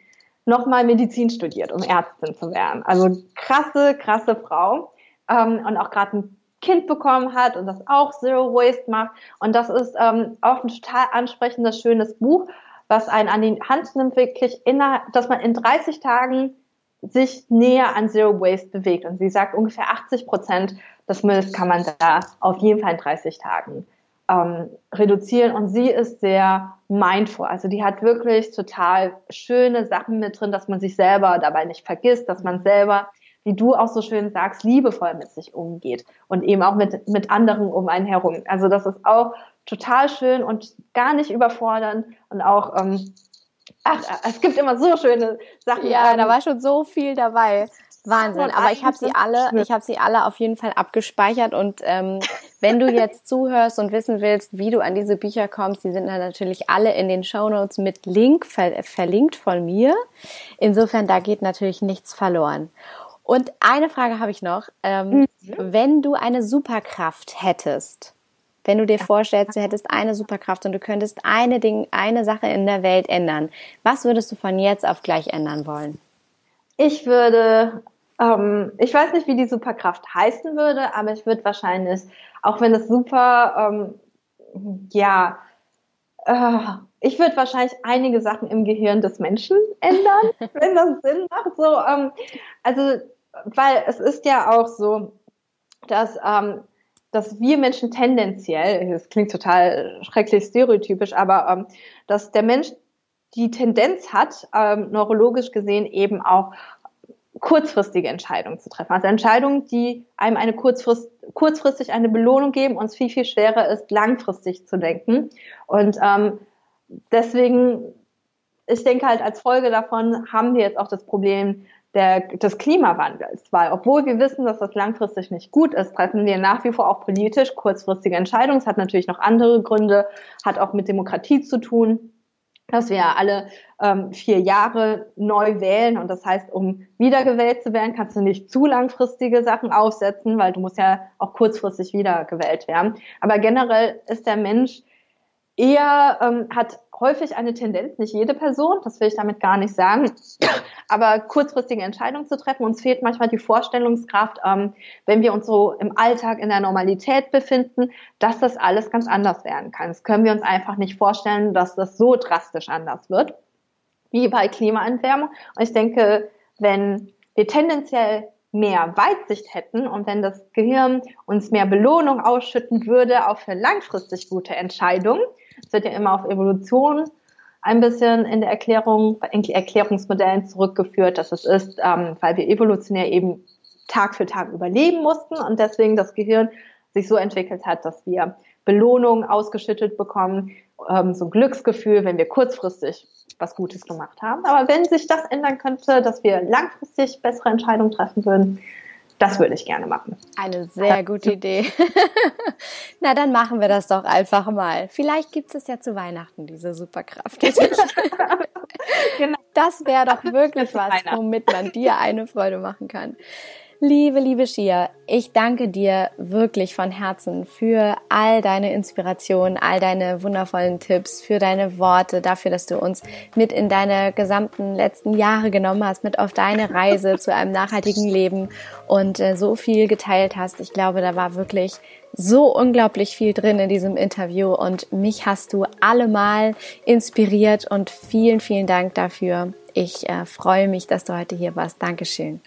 nochmal Medizin studiert, um Ärztin zu werden. Also krasse, krasse Frau. Ähm, und auch gerade ein Kind bekommen hat und das auch Zero Waste macht. Und das ist ähm, auch ein total ansprechendes, schönes Buch, was einen an die Hand nimmt, wirklich, innerhalb, dass man in 30 Tagen sich näher an Zero Waste bewegt. Und sie sagt, ungefähr 80 Prozent des Mülls kann man da auf jeden Fall in 30 Tagen ähm, reduzieren. Und sie ist sehr mindful. Also die hat wirklich total schöne Sachen mit drin, dass man sich selber dabei nicht vergisst, dass man selber, wie du auch so schön sagst, liebevoll mit sich umgeht und eben auch mit, mit anderen um einen herum. Also das ist auch total schön und gar nicht überfordernd und auch ähm, Ach, es gibt immer so schöne Sachen. Ja, da war schon so viel dabei. Wahnsinn. Aber ich habe sie alle, ich habe sie alle auf jeden Fall abgespeichert und ähm, wenn du jetzt zuhörst und wissen willst, wie du an diese Bücher kommst, die sind dann natürlich alle in den Show Notes mit Link ver verlinkt von mir. Insofern da geht natürlich nichts verloren. Und eine Frage habe ich noch: ähm, mhm. Wenn du eine Superkraft hättest, wenn du dir vorstellst, du hättest eine Superkraft und du könntest eine Ding, eine Sache in der Welt ändern, was würdest du von jetzt auf gleich ändern wollen? Ich würde ähm, ich weiß nicht, wie die Superkraft heißen würde, aber ich würde wahrscheinlich, auch wenn es super, ähm, ja, äh, ich würde wahrscheinlich einige Sachen im Gehirn des Menschen ändern, wenn das Sinn macht. So, ähm, also, weil es ist ja auch so, dass, ähm, dass wir Menschen tendenziell, das klingt total schrecklich stereotypisch, aber ähm, dass der Mensch die Tendenz hat, ähm, neurologisch gesehen eben auch kurzfristige Entscheidungen zu treffen. Also Entscheidungen, die einem eine kurzfrist, kurzfristig eine Belohnung geben und es viel, viel schwerer ist, langfristig zu denken. Und ähm, deswegen, ich denke halt, als Folge davon haben wir jetzt auch das Problem der, des Klimawandels, weil obwohl wir wissen, dass das langfristig nicht gut ist, treffen wir nach wie vor auch politisch kurzfristige Entscheidungen. Es hat natürlich noch andere Gründe, hat auch mit Demokratie zu tun dass wir alle ähm, vier Jahre neu wählen. Und das heißt, um wiedergewählt zu werden, kannst du nicht zu langfristige Sachen aufsetzen, weil du musst ja auch kurzfristig wiedergewählt werden. Aber generell ist der Mensch eher, ähm, hat häufig eine Tendenz, nicht jede Person, das will ich damit gar nicht sagen, aber kurzfristige Entscheidungen zu treffen. Uns fehlt manchmal die Vorstellungskraft, ähm, wenn wir uns so im Alltag in der Normalität befinden, dass das alles ganz anders werden kann. Das können wir uns einfach nicht vorstellen, dass das so drastisch anders wird, wie bei Klimaerwärmung. Und ich denke, wenn wir tendenziell mehr Weitsicht hätten und wenn das Gehirn uns mehr Belohnung ausschütten würde, auch für langfristig gute Entscheidungen, es wird ja immer auf Evolution ein bisschen in der Erklärung, in Erklärungsmodellen zurückgeführt, dass es ist, ähm, weil wir evolutionär eben Tag für Tag überleben mussten und deswegen das Gehirn sich so entwickelt hat, dass wir Belohnungen ausgeschüttet bekommen, ähm, so ein Glücksgefühl, wenn wir kurzfristig was Gutes gemacht haben. Aber wenn sich das ändern könnte, dass wir langfristig bessere Entscheidungen treffen würden, das würde ich gerne machen. Eine sehr gute Idee. Na, dann machen wir das doch einfach mal. Vielleicht gibt es ja zu Weihnachten diese Superkraft. genau. Das wäre doch wirklich was, womit man dir eine Freude machen kann. Liebe, liebe Shia, ich danke dir wirklich von Herzen für all deine Inspiration, all deine wundervollen Tipps, für deine Worte, dafür, dass du uns mit in deine gesamten letzten Jahre genommen hast, mit auf deine Reise zu einem nachhaltigen Leben und äh, so viel geteilt hast. Ich glaube, da war wirklich so unglaublich viel drin in diesem Interview und mich hast du allemal inspiriert und vielen, vielen Dank dafür. Ich äh, freue mich, dass du heute hier warst. Dankeschön.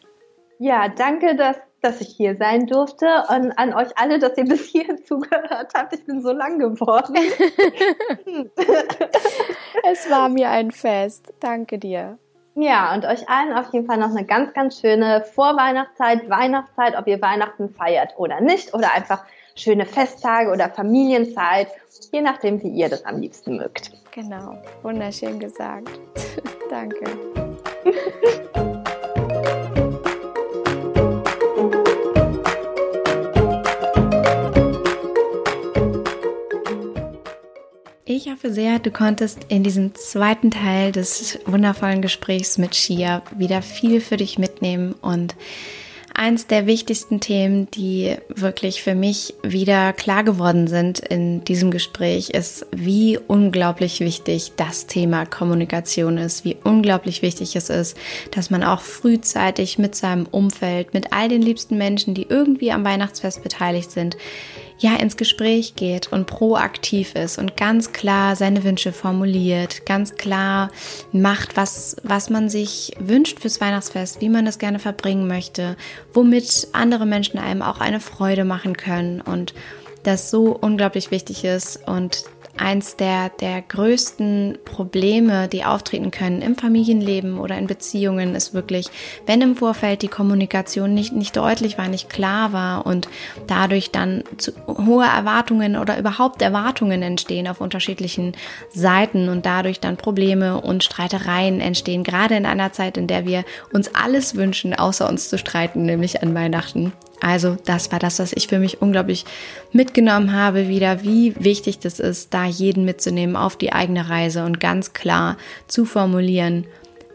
Ja, danke, dass, dass ich hier sein durfte und an euch alle, dass ihr bis hierhin zugehört habt. Ich bin so lang geworden. es war mir ein Fest. Danke dir. Ja, und euch allen auf jeden Fall noch eine ganz, ganz schöne Vorweihnachtszeit, Weihnachtszeit, ob ihr Weihnachten feiert oder nicht, oder einfach schöne Festtage oder Familienzeit, je nachdem, wie ihr das am liebsten mögt. Genau, wunderschön gesagt. Danke. Ich hoffe sehr, du konntest in diesem zweiten Teil des wundervollen Gesprächs mit Shia wieder viel für dich mitnehmen und eins der wichtigsten Themen, die wirklich für mich wieder klar geworden sind in diesem Gespräch, ist, wie unglaublich wichtig das Thema Kommunikation ist, wie unglaublich wichtig es ist, dass man auch frühzeitig mit seinem Umfeld, mit all den liebsten Menschen, die irgendwie am Weihnachtsfest beteiligt sind, ja ins Gespräch geht und proaktiv ist und ganz klar seine Wünsche formuliert, ganz klar macht, was, was man sich wünscht fürs Weihnachtsfest, wie man es gerne verbringen möchte, womit andere Menschen einem auch eine Freude machen können und das so unglaublich wichtig ist und eins der, der größten Probleme, die auftreten können im Familienleben oder in Beziehungen, ist wirklich, wenn im Vorfeld die Kommunikation nicht, nicht deutlich war, nicht klar war und dadurch dann hohe Erwartungen oder überhaupt Erwartungen entstehen auf unterschiedlichen Seiten und dadurch dann Probleme und Streitereien entstehen, gerade in einer Zeit, in der wir uns alles wünschen, außer uns zu streiten, nämlich an Weihnachten. Also das war das, was ich für mich unglaublich mitgenommen habe, wieder wie wichtig das ist, da jeden mitzunehmen auf die eigene Reise und ganz klar zu formulieren,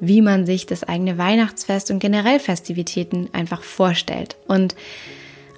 wie man sich das eigene Weihnachtsfest und generell Festivitäten einfach vorstellt. Und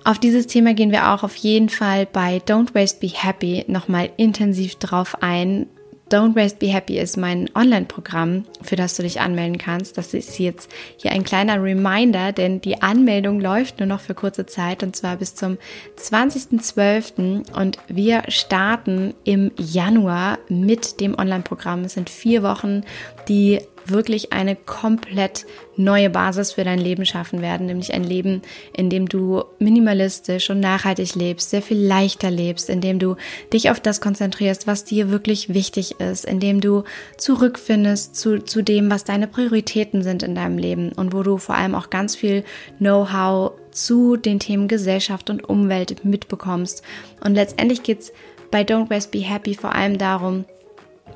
auf dieses Thema gehen wir auch auf jeden Fall bei Don't Waste Be Happy nochmal intensiv drauf ein, Don't Waste Be Happy ist mein Online-Programm, für das du dich anmelden kannst. Das ist jetzt hier ein kleiner Reminder, denn die Anmeldung läuft nur noch für kurze Zeit und zwar bis zum 20.12. und wir starten im Januar mit dem Online-Programm. Es sind vier Wochen, die wirklich eine komplett neue Basis für dein Leben schaffen werden, nämlich ein Leben, in dem du minimalistisch und nachhaltig lebst, sehr viel leichter lebst, in dem du dich auf das konzentrierst, was dir wirklich wichtig ist, in dem du zurückfindest zu, zu dem, was deine Prioritäten sind in deinem Leben und wo du vor allem auch ganz viel Know-how zu den Themen Gesellschaft und Umwelt mitbekommst. Und letztendlich geht's bei Don't Waste Be Happy vor allem darum,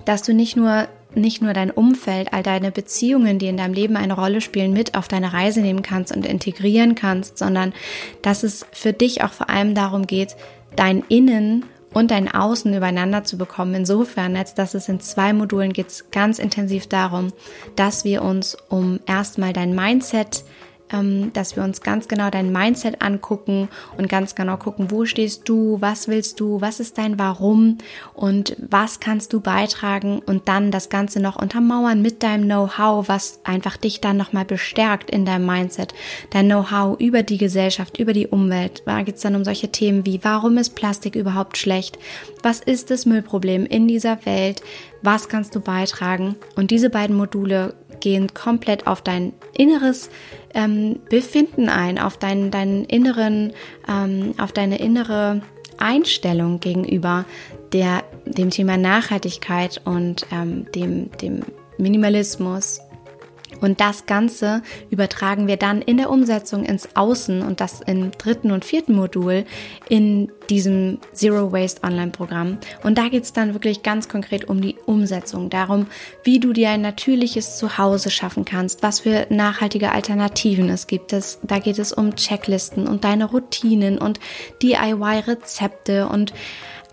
dass du nicht nur nicht nur dein Umfeld, all deine Beziehungen, die in deinem Leben eine Rolle spielen, mit auf deine Reise nehmen kannst und integrieren kannst, sondern dass es für dich auch vor allem darum geht, dein Innen und dein Außen übereinander zu bekommen. Insofern, als dass es in zwei Modulen geht ganz intensiv darum, dass wir uns um erstmal dein Mindset dass wir uns ganz genau dein Mindset angucken und ganz genau gucken, wo stehst du, was willst du, was ist dein Warum und was kannst du beitragen und dann das Ganze noch untermauern mit deinem Know-how, was einfach dich dann nochmal bestärkt in deinem Mindset. Dein Know-how über die Gesellschaft, über die Umwelt. Da geht es dann um solche Themen wie, warum ist Plastik überhaupt schlecht? Was ist das Müllproblem in dieser Welt? Was kannst du beitragen? Und diese beiden Module gehen komplett auf dein inneres ähm, Befinden ein, auf deinen, deinen inneren, ähm, auf deine innere Einstellung gegenüber der, dem Thema Nachhaltigkeit und ähm, dem, dem Minimalismus und das Ganze übertragen wir dann in der Umsetzung ins Außen und das im dritten und vierten Modul in diesem Zero Waste Online-Programm. Und da geht es dann wirklich ganz konkret um die Umsetzung, darum, wie du dir ein natürliches Zuhause schaffen kannst, was für nachhaltige Alternativen es gibt. Das, da geht es um Checklisten und deine Routinen und DIY-Rezepte und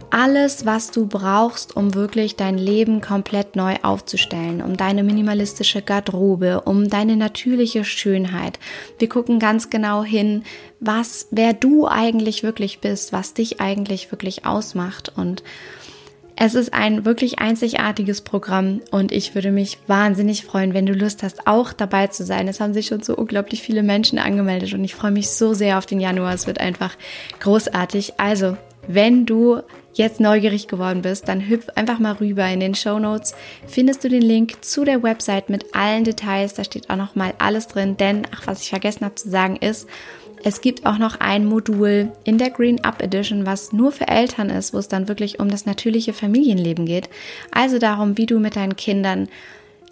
alles, was du brauchst, um wirklich dein Leben komplett neu aufzustellen, um deine minimalistische Garderobe, um deine natürliche Schönheit. Wir gucken ganz genau hin, was, wer du eigentlich wirklich bist, was dich eigentlich wirklich ausmacht und es ist ein wirklich einzigartiges Programm und ich würde mich wahnsinnig freuen, wenn du Lust hast, auch dabei zu sein. Es haben sich schon so unglaublich viele Menschen angemeldet und ich freue mich so sehr auf den Januar. Es wird einfach großartig. Also, wenn du jetzt neugierig geworden bist, dann hüpf einfach mal rüber. In den Show Notes findest du den Link zu der Website mit allen Details. Da steht auch noch mal alles drin. Denn, ach, was ich vergessen habe zu sagen ist, es gibt auch noch ein Modul in der Green Up Edition, was nur für Eltern ist, wo es dann wirklich um das natürliche Familienleben geht. Also darum, wie du mit deinen Kindern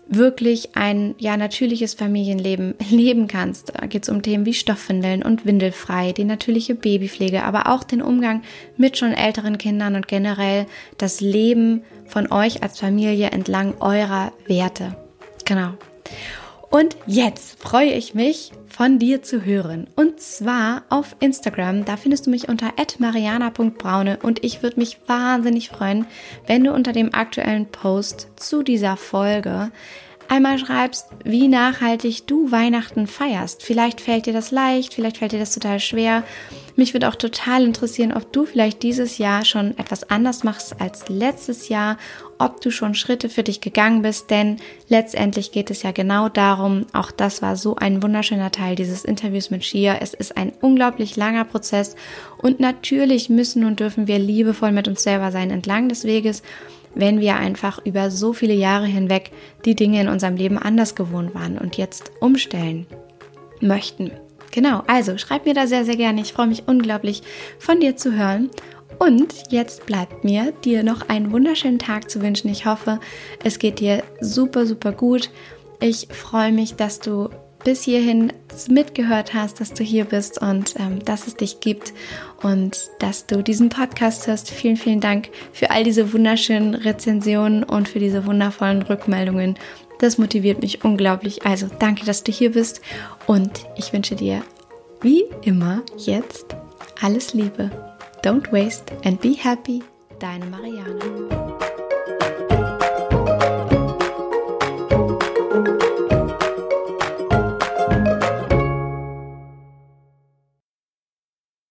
wirklich ein ja natürliches Familienleben leben kannst. Da geht es um Themen wie Stoffwindeln und Windelfrei, die natürliche Babypflege, aber auch den Umgang mit schon älteren Kindern und generell das Leben von euch als Familie entlang eurer Werte. Genau. Und jetzt freue ich mich, von dir zu hören. Und zwar auf Instagram. Da findest du mich unter mariana.braune und ich würde mich wahnsinnig freuen, wenn du unter dem aktuellen Post zu dieser Folge einmal schreibst, wie nachhaltig du Weihnachten feierst. Vielleicht fällt dir das leicht, vielleicht fällt dir das total schwer. Mich würde auch total interessieren, ob du vielleicht dieses Jahr schon etwas anders machst als letztes Jahr, ob du schon Schritte für dich gegangen bist, denn letztendlich geht es ja genau darum, auch das war so ein wunderschöner Teil dieses Interviews mit Shia. Es ist ein unglaublich langer Prozess und natürlich müssen und dürfen wir liebevoll mit uns selber sein entlang des Weges wenn wir einfach über so viele Jahre hinweg die Dinge in unserem Leben anders gewohnt waren und jetzt umstellen möchten. Genau, also schreib mir da sehr, sehr gerne. Ich freue mich unglaublich von dir zu hören. Und jetzt bleibt mir, dir noch einen wunderschönen Tag zu wünschen. Ich hoffe, es geht dir super, super gut. Ich freue mich, dass du bis hierhin mitgehört hast, dass du hier bist und ähm, dass es dich gibt und dass du diesen Podcast hörst. Vielen, vielen Dank für all diese wunderschönen Rezensionen und für diese wundervollen Rückmeldungen. Das motiviert mich unglaublich. Also danke, dass du hier bist und ich wünsche dir wie immer jetzt alles Liebe. Don't waste and be happy. Deine Marianne.